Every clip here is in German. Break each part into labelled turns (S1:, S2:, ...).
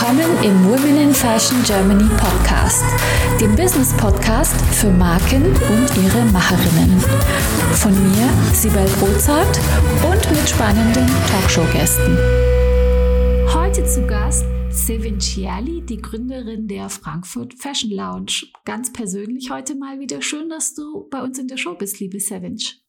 S1: Willkommen im Women in Fashion Germany Podcast, dem Business Podcast für Marken und ihre Macherinnen. Von mir, Sibel Rozart und mit spannenden Talkshow-Gästen. Heute zu Gast Sevin Ciali, die Gründerin der Frankfurt Fashion Lounge. Ganz persönlich heute mal wieder schön, dass du bei uns in der Show bist, liebe Sevinch.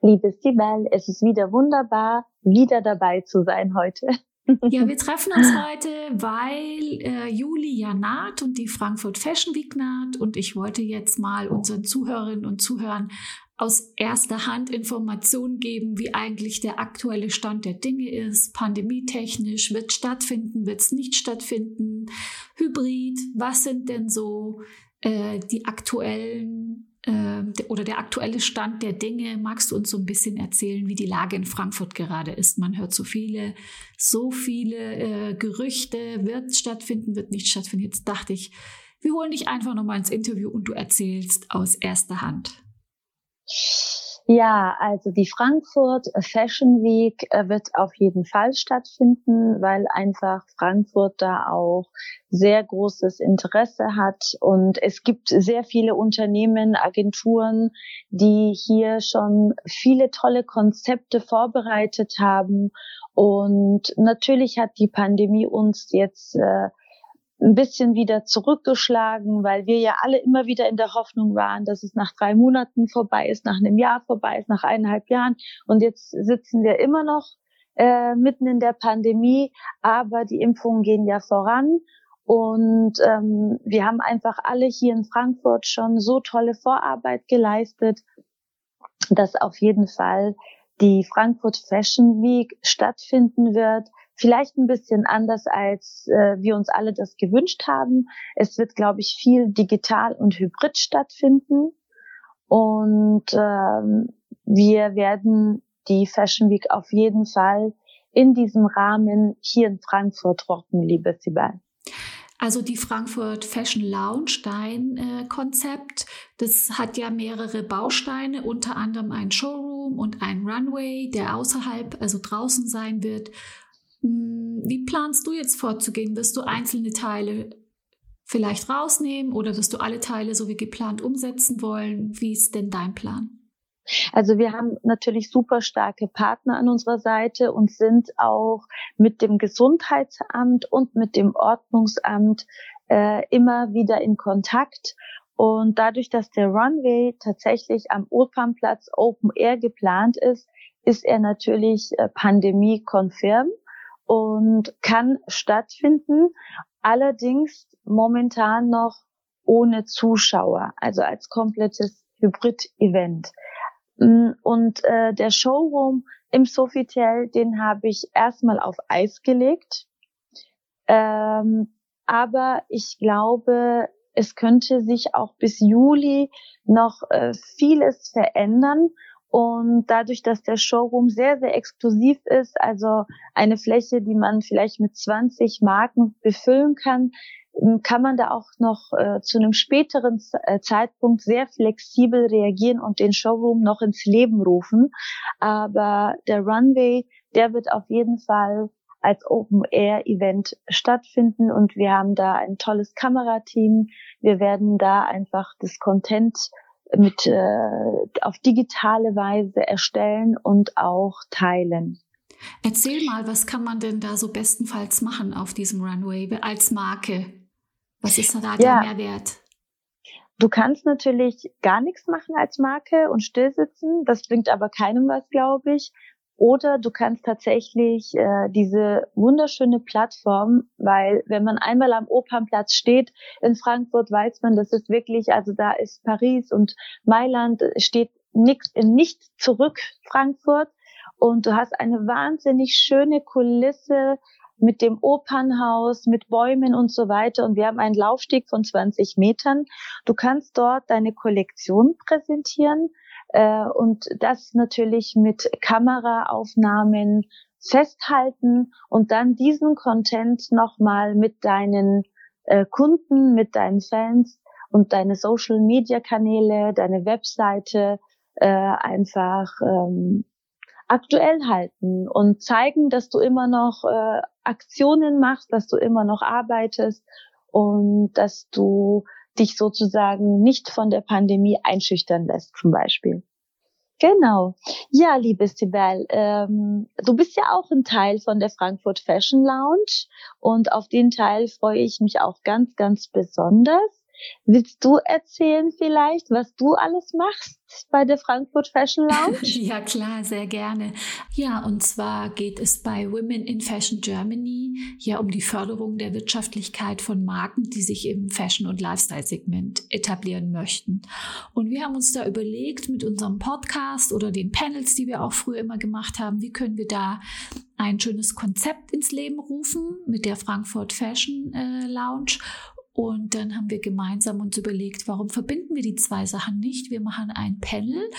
S2: Liebe Sibel, es ist wieder wunderbar, wieder dabei zu sein heute.
S1: Ja, wir treffen uns heute, weil äh, Juli ja naht und die Frankfurt Fashion Week naht. Und ich wollte jetzt mal unseren Zuhörerinnen und Zuhörern aus erster Hand Informationen geben, wie eigentlich der aktuelle Stand der Dinge ist. Pandemietechnisch wird stattfinden, wird es nicht stattfinden, Hybrid, was sind denn so äh, die aktuellen äh, oder der aktuelle Stand der Dinge. Magst du uns so ein bisschen erzählen, wie die Lage in Frankfurt gerade ist? Man hört so viele, so viele äh, Gerüchte, wird stattfinden, wird nicht stattfinden. Jetzt dachte ich, wir holen dich einfach nochmal ins Interview und du erzählst aus erster Hand.
S2: Ja, also die Frankfurt Fashion Week äh, wird auf jeden Fall stattfinden, weil einfach Frankfurt da auch sehr großes Interesse hat. Und es gibt sehr viele Unternehmen, Agenturen, die hier schon viele tolle Konzepte vorbereitet haben. Und natürlich hat die Pandemie uns jetzt äh, ein bisschen wieder zurückgeschlagen, weil wir ja alle immer wieder in der Hoffnung waren, dass es nach drei Monaten vorbei ist, nach einem Jahr vorbei ist, nach eineinhalb Jahren. Und jetzt sitzen wir immer noch äh, mitten in der Pandemie, aber die Impfungen gehen ja voran. Und ähm, wir haben einfach alle hier in Frankfurt schon so tolle Vorarbeit geleistet, dass auf jeden Fall die Frankfurt Fashion Week stattfinden wird Vielleicht ein bisschen anders, als äh, wir uns alle das gewünscht haben. Es wird, glaube ich, viel digital und hybrid stattfinden. Und ähm, wir werden die Fashion Week auf jeden Fall in diesem Rahmen hier in Frankfurt rocken, liebe Sibel.
S1: Also die Frankfurt Fashion Lounge, dein äh, Konzept, das hat ja mehrere Bausteine, unter anderem ein Showroom und ein Runway, der außerhalb, also draußen sein wird wie planst du jetzt vorzugehen? Wirst du einzelne Teile vielleicht rausnehmen oder wirst du alle Teile so wie geplant umsetzen wollen? Wie ist denn dein Plan?
S2: Also wir haben natürlich super starke Partner an unserer Seite und sind auch mit dem Gesundheitsamt und mit dem Ordnungsamt äh, immer wieder in Kontakt. Und dadurch, dass der Runway tatsächlich am Opernplatz Open Air geplant ist, ist er natürlich äh, pandemie-konfirm und kann stattfinden, allerdings momentan noch ohne Zuschauer, also als komplettes Hybrid-Event. Mm, und äh, der Showroom im Sofitel, den habe ich erstmal auf Eis gelegt. Ähm, aber ich glaube, es könnte sich auch bis Juli noch äh, vieles verändern. Und dadurch, dass der Showroom sehr, sehr exklusiv ist, also eine Fläche, die man vielleicht mit 20 Marken befüllen kann, ähm, kann man da auch noch äh, zu einem späteren äh, Zeitpunkt sehr flexibel reagieren und den Showroom noch ins Leben rufen. Aber der Runway, der wird auf jeden Fall als Open-Air-Event stattfinden und wir haben da ein tolles Kamerateam. Wir werden da einfach das Content mit äh, auf digitale Weise erstellen und auch teilen.
S1: Erzähl mal, was kann man denn da so bestenfalls machen auf diesem Runway als Marke? Was ist da der Mehrwert?
S2: Du kannst natürlich gar nichts machen als Marke und stillsitzen. Das bringt aber keinem was, glaube ich. Oder du kannst tatsächlich äh, diese wunderschöne Plattform, weil wenn man einmal am Opernplatz steht in Frankfurt, weiß man, das ist wirklich, also da ist Paris und Mailand steht nicht, nicht zurück Frankfurt und du hast eine wahnsinnig schöne Kulisse mit dem Opernhaus, mit Bäumen und so weiter. Und wir haben einen Laufstieg von 20 Metern. Du kannst dort deine Kollektion präsentieren äh, und das natürlich mit Kameraaufnahmen festhalten und dann diesen Content nochmal mit deinen äh, Kunden, mit deinen Fans und deine Social Media Kanäle, deine Webseite äh, einfach ähm, aktuell halten und zeigen, dass du immer noch äh, Aktionen machst, dass du immer noch arbeitest und dass du dich sozusagen nicht von der Pandemie einschüchtern lässt, zum Beispiel. Genau. Ja, liebe Sibel, ähm, du bist ja auch ein Teil von der Frankfurt Fashion Lounge und auf den Teil freue ich mich auch ganz, ganz besonders. Willst du erzählen vielleicht, was du alles machst bei der Frankfurt Fashion Lounge?
S1: ja, klar, sehr gerne. Ja, und zwar geht es bei Women in Fashion Germany ja um die Förderung der Wirtschaftlichkeit von Marken, die sich im Fashion- und Lifestyle-Segment etablieren möchten. Und wir haben uns da überlegt, mit unserem Podcast oder den Panels, die wir auch früher immer gemacht haben, wie können wir da ein schönes Konzept ins Leben rufen mit der Frankfurt Fashion äh, Lounge und dann haben wir gemeinsam uns überlegt, warum verbinden wir die zwei Sachen nicht? Wir machen ein Panel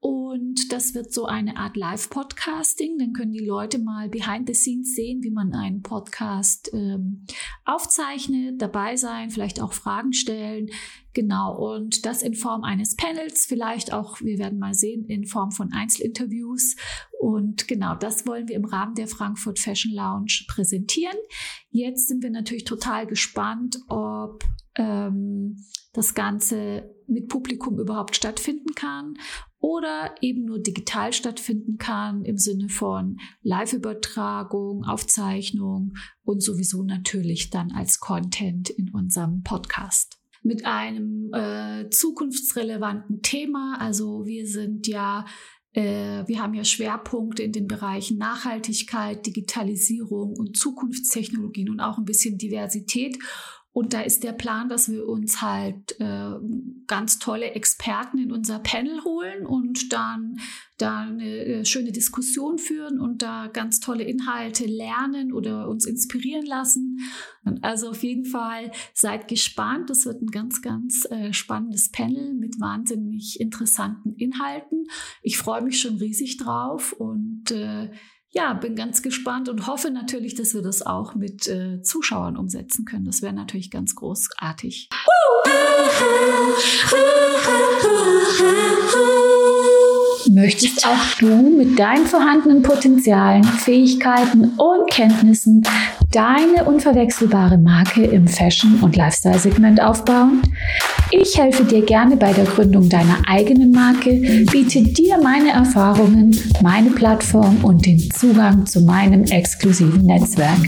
S1: und das wird so eine Art Live-Podcasting. Dann können die Leute mal behind the scenes sehen, wie man einen Podcast ähm, aufzeichnet, dabei sein, vielleicht auch Fragen stellen. Genau. Und das in Form eines Panels, vielleicht auch, wir werden mal sehen, in Form von Einzelinterviews. Und genau das wollen wir im Rahmen der Frankfurt Fashion Lounge präsentieren. Jetzt sind wir natürlich total gespannt, ob ähm, das Ganze mit Publikum überhaupt stattfinden kann oder eben nur digital stattfinden kann im Sinne von Live-Übertragung, Aufzeichnung und sowieso natürlich dann als Content in unserem Podcast. Mit einem äh, zukunftsrelevanten Thema. Also wir sind ja äh, wir haben ja Schwerpunkte in den Bereichen Nachhaltigkeit, Digitalisierung und Zukunftstechnologien und auch ein bisschen Diversität. Und da ist der Plan, dass wir uns halt äh, ganz tolle Experten in unser Panel holen und dann da eine äh, schöne Diskussion führen und da ganz tolle Inhalte lernen oder uns inspirieren lassen. Also auf jeden Fall seid gespannt. Das wird ein ganz, ganz äh, spannendes Panel mit wahnsinnig interessanten Inhalten. Ich freue mich schon riesig drauf und äh, ja, bin ganz gespannt und hoffe natürlich, dass wir das auch mit äh, Zuschauern umsetzen können. Das wäre natürlich ganz großartig. Möchtest auch du mit deinen vorhandenen Potenzialen, Fähigkeiten und Kenntnissen deine unverwechselbare Marke im Fashion- und Lifestyle-Segment aufbauen? Ich helfe dir gerne bei der Gründung deiner eigenen Marke, biete dir meine Erfahrungen, meine Plattform und den Zugang zu meinem exklusiven Netzwerk.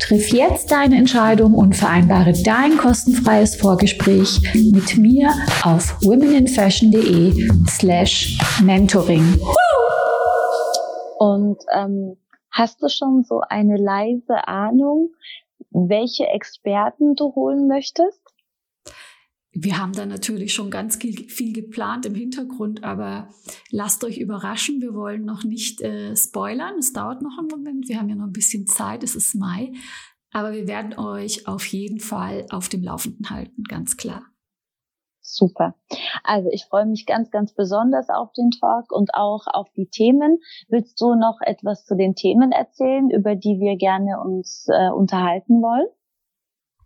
S1: Triff jetzt deine Entscheidung und vereinbare dein kostenfreies Vorgespräch mit mir auf womeninfashion.de slash mentoring.
S2: Und ähm, hast du schon so eine leise Ahnung, welche Experten du holen möchtest?
S1: Wir haben da natürlich schon ganz viel geplant im Hintergrund, aber lasst euch überraschen. Wir wollen noch nicht äh, spoilern. Es dauert noch einen Moment. Wir haben ja noch ein bisschen Zeit. Es ist Mai. Aber wir werden euch auf jeden Fall auf dem Laufenden halten, ganz klar.
S2: Super. Also ich freue mich ganz, ganz besonders auf den Talk und auch auf die Themen. Willst du noch etwas zu den Themen erzählen, über die wir gerne uns äh, unterhalten wollen?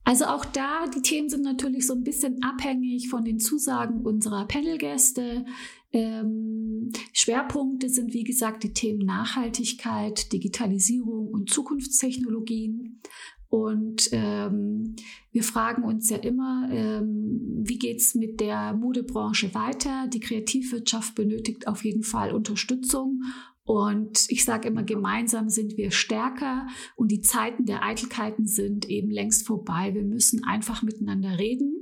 S1: Also auch da, die Themen sind natürlich so ein bisschen abhängig von den Zusagen unserer Panelgäste. Ähm, Schwerpunkte sind, wie gesagt, die Themen Nachhaltigkeit, Digitalisierung und Zukunftstechnologien. Und ähm, wir fragen uns ja immer, ähm, wie geht's mit der Modebranche weiter? Die Kreativwirtschaft benötigt auf jeden Fall Unterstützung. Und ich sage immer, gemeinsam sind wir stärker und die Zeiten der Eitelkeiten sind eben längst vorbei. Wir müssen einfach miteinander reden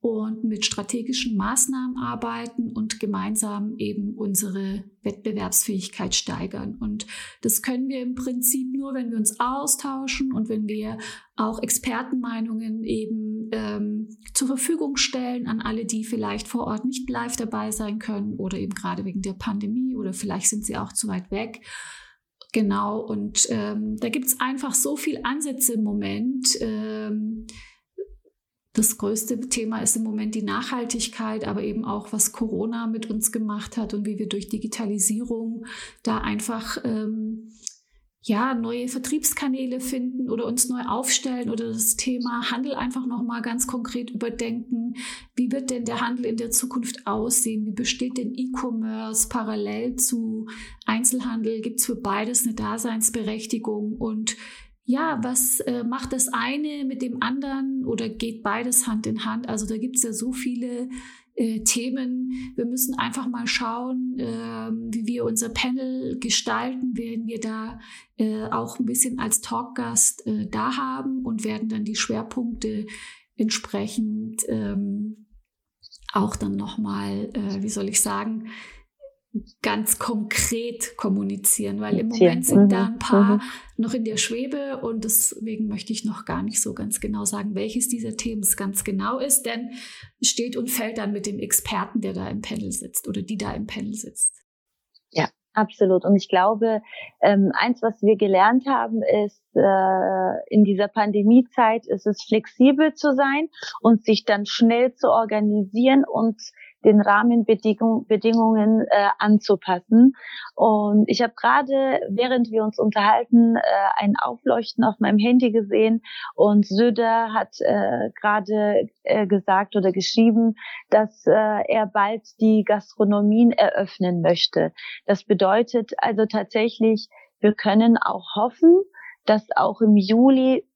S1: und mit strategischen Maßnahmen arbeiten und gemeinsam eben unsere Wettbewerbsfähigkeit steigern. Und das können wir im Prinzip nur, wenn wir uns austauschen und wenn wir auch Expertenmeinungen eben ähm, zur Verfügung stellen an alle, die vielleicht vor Ort nicht live dabei sein können oder eben gerade wegen der Pandemie oder vielleicht sind sie auch zu weit weg. Genau, und ähm, da gibt es einfach so viele Ansätze im Moment. Ähm, das größte Thema ist im Moment die Nachhaltigkeit, aber eben auch, was Corona mit uns gemacht hat und wie wir durch Digitalisierung da einfach ähm, ja, neue Vertriebskanäle finden oder uns neu aufstellen oder das Thema Handel einfach nochmal ganz konkret überdenken. Wie wird denn der Handel in der Zukunft aussehen? Wie besteht denn E-Commerce parallel zu Einzelhandel? Gibt es für beides eine Daseinsberechtigung? Und ja, was äh, macht das eine mit dem anderen oder geht beides Hand in Hand? Also da gibt es ja so viele äh, Themen. Wir müssen einfach mal schauen, äh, wie wir unser Panel gestalten. Werden wir da äh, auch ein bisschen als Talkgast äh, da haben und werden dann die Schwerpunkte entsprechend ähm, auch dann nochmal, äh, wie soll ich sagen, ganz konkret kommunizieren, weil im Moment sind da mhm. ein paar mhm. noch in der Schwebe und deswegen möchte ich noch gar nicht so ganz genau sagen, welches dieser Themen es ganz genau ist, denn steht und fällt dann mit dem Experten, der da im Panel sitzt oder die da im Panel sitzt.
S2: Ja, absolut. Und ich glaube, ähm, eins, was wir gelernt haben, ist, äh, in dieser Pandemiezeit ist es flexibel zu sein und sich dann schnell zu organisieren und den Rahmenbedingungen äh, anzupassen. Und ich habe gerade, während wir uns unterhalten, äh, ein Aufleuchten auf meinem Handy gesehen und Söder hat äh, gerade äh, gesagt oder geschrieben, dass äh, er bald die Gastronomien eröffnen möchte. Das bedeutet also tatsächlich, wir können auch hoffen, dass auch im Juli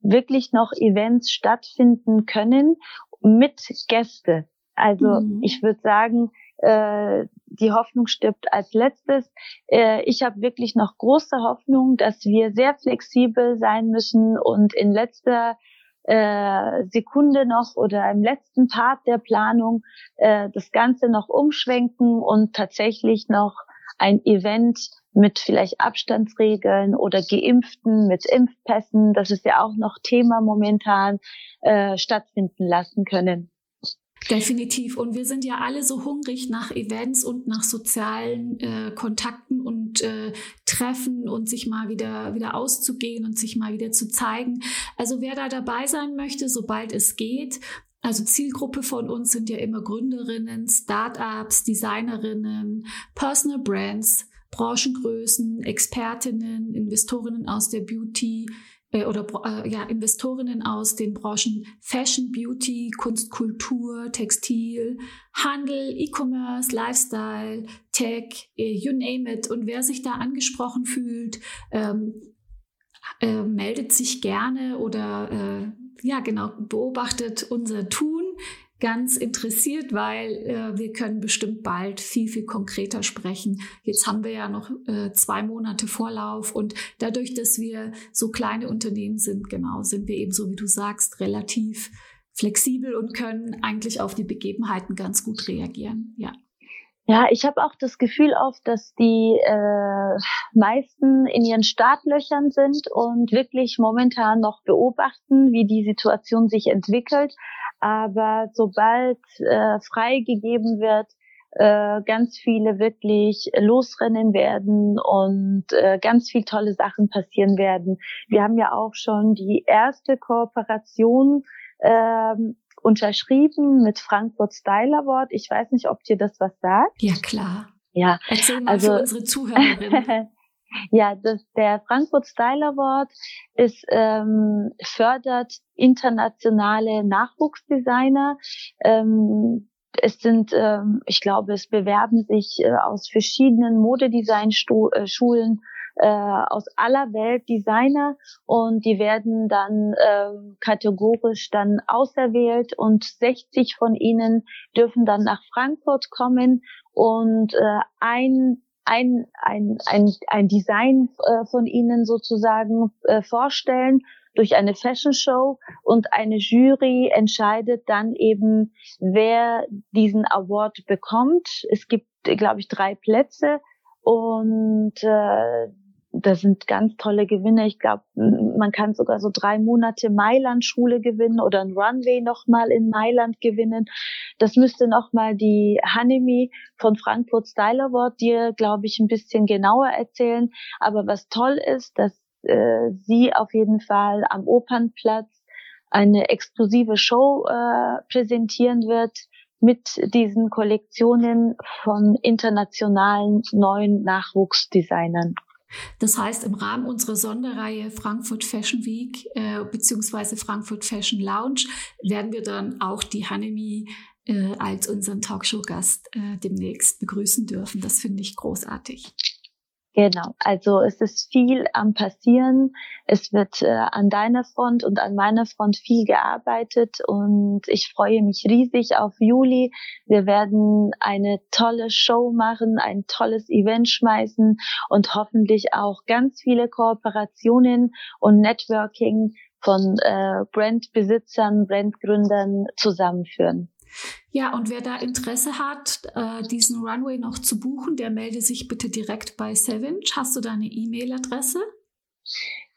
S2: wirklich noch Events stattfinden können mit Gäste. Also mhm. ich würde sagen, äh, die Hoffnung stirbt als letztes. Äh, ich habe wirklich noch große Hoffnung, dass wir sehr flexibel sein müssen und in letzter äh, Sekunde noch oder im letzten Part der Planung äh, das Ganze noch umschwenken und tatsächlich noch ein Event mit vielleicht Abstandsregeln oder Geimpften mit Impfpässen, das ist ja auch noch Thema momentan, äh, stattfinden lassen können.
S1: Definitiv. Und wir sind ja alle so hungrig nach Events und nach sozialen äh, Kontakten und äh, Treffen und sich mal wieder, wieder auszugehen und sich mal wieder zu zeigen. Also wer da dabei sein möchte, sobald es geht, also Zielgruppe von uns sind ja immer Gründerinnen, Startups, Designerinnen, Personal Brands, Branchengrößen, Expertinnen, Investorinnen aus der Beauty, oder äh, ja, Investorinnen aus den Branchen Fashion, Beauty, Kunst, Kultur, Textil, Handel, E-Commerce, Lifestyle, Tech, äh, you name it. Und wer sich da angesprochen fühlt, ähm, äh, meldet sich gerne oder äh, ja genau beobachtet unser Tun ganz interessiert, weil äh, wir können bestimmt bald viel, viel konkreter sprechen. Jetzt haben wir ja noch äh, zwei Monate Vorlauf und dadurch, dass wir so kleine Unternehmen sind, genau, sind wir eben so, wie du sagst, relativ flexibel und können eigentlich auf die Begebenheiten ganz gut reagieren. Ja.
S2: Ja, ich habe auch das Gefühl oft, dass die äh, meisten in ihren Startlöchern sind und wirklich momentan noch beobachten, wie die Situation sich entwickelt. Aber sobald äh, freigegeben wird, äh, ganz viele wirklich losrennen werden und äh, ganz viel tolle Sachen passieren werden. Wir haben ja auch schon die erste Kooperation ähm, unterschrieben mit Frankfurt Style Award. Ich weiß nicht, ob dir das was sagt.
S1: Ja, klar.
S2: Ja,
S1: Erzähl mal also, für unsere Zuhörerinnen.
S2: Ja, das, der Frankfurt Style Award ist, ähm, fördert internationale Nachwuchsdesigner. Ähm, es sind, ähm, ich glaube, es bewerben sich äh, aus verschiedenen Modedesign-Schulen äh, aus aller Welt Designer und die werden dann ähm, kategorisch dann auserwählt und 60 von ihnen dürfen dann nach Frankfurt kommen und äh, ein ein, ein, ein, ein Design äh, von ihnen sozusagen äh, vorstellen durch eine Fashion Show und eine Jury entscheidet dann eben, wer diesen Award bekommt. Es gibt, glaube ich, drei Plätze und äh, das sind ganz tolle Gewinne. Ich glaube, man kann sogar so drei Monate Mailand-Schule gewinnen oder ein Runway nochmal in Mailand gewinnen. Das müsste nochmal die Hanemi von Frankfurt Style Award dir, glaube ich, ein bisschen genauer erzählen. Aber was toll ist, dass äh, sie auf jeden Fall am Opernplatz eine exklusive Show äh, präsentieren wird mit diesen Kollektionen von internationalen neuen Nachwuchsdesignern.
S1: Das heißt, im Rahmen unserer Sonderreihe Frankfurt Fashion Week äh, bzw. Frankfurt Fashion Lounge werden wir dann auch die Hanemi äh, als unseren Talkshow-Gast äh, demnächst begrüßen dürfen. Das finde ich großartig.
S2: Genau, also es ist viel am passieren. Es wird äh, an deiner Front und an meiner Front viel gearbeitet und ich freue mich riesig auf Juli. Wir werden eine tolle Show machen, ein tolles Event schmeißen und hoffentlich auch ganz viele Kooperationen und Networking von äh, Brandbesitzern, Brandgründern zusammenführen.
S1: Ja, und wer da Interesse hat, äh, diesen Runway noch zu buchen, der melde sich bitte direkt bei Savage. Hast du da eine E-Mail-Adresse?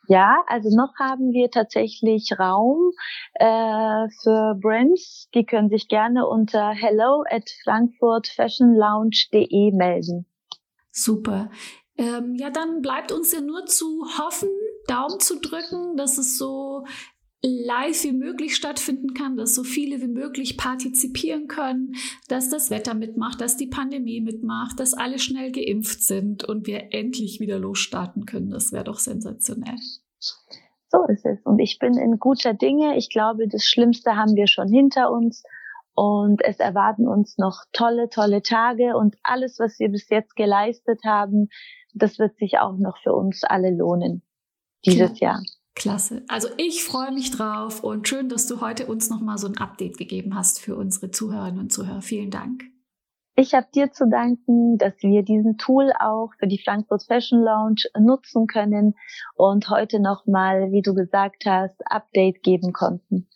S2: Ja, also noch haben wir tatsächlich Raum äh, für Brands. Die können sich gerne unter hello at frankfurtfashionlounge.de melden.
S1: Super. Ähm, ja, dann bleibt uns ja nur zu hoffen, Daumen zu drücken, dass es so live wie möglich stattfinden kann, dass so viele wie möglich partizipieren können, dass das Wetter mitmacht, dass die Pandemie mitmacht, dass alle schnell geimpft sind und wir endlich wieder losstarten können. Das wäre doch sensationell.
S2: So ist es. Und ich bin in guter Dinge. Ich glaube, das Schlimmste haben wir schon hinter uns. Und es erwarten uns noch tolle, tolle Tage. Und alles, was wir bis jetzt geleistet haben, das wird sich auch noch für uns alle lohnen dieses ja. Jahr.
S1: Klasse. Also ich freue mich drauf und schön, dass du heute uns nochmal so ein Update gegeben hast für unsere Zuhörerinnen und Zuhörer. Vielen Dank.
S2: Ich habe dir zu danken, dass wir diesen Tool auch für die Frankfurt Fashion Lounge nutzen können und heute nochmal, wie du gesagt hast, Update geben konnten.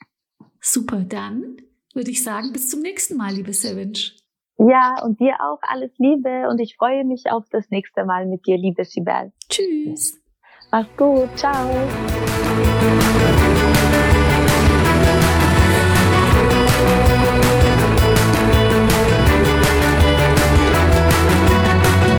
S1: Super, dann würde ich sagen, bis zum nächsten Mal, liebe Savage.
S2: Ja, und dir auch alles Liebe und ich freue mich auf das nächste Mal mit dir, liebe Sibel.
S1: Tschüss.
S2: Mach's gut. Ciao.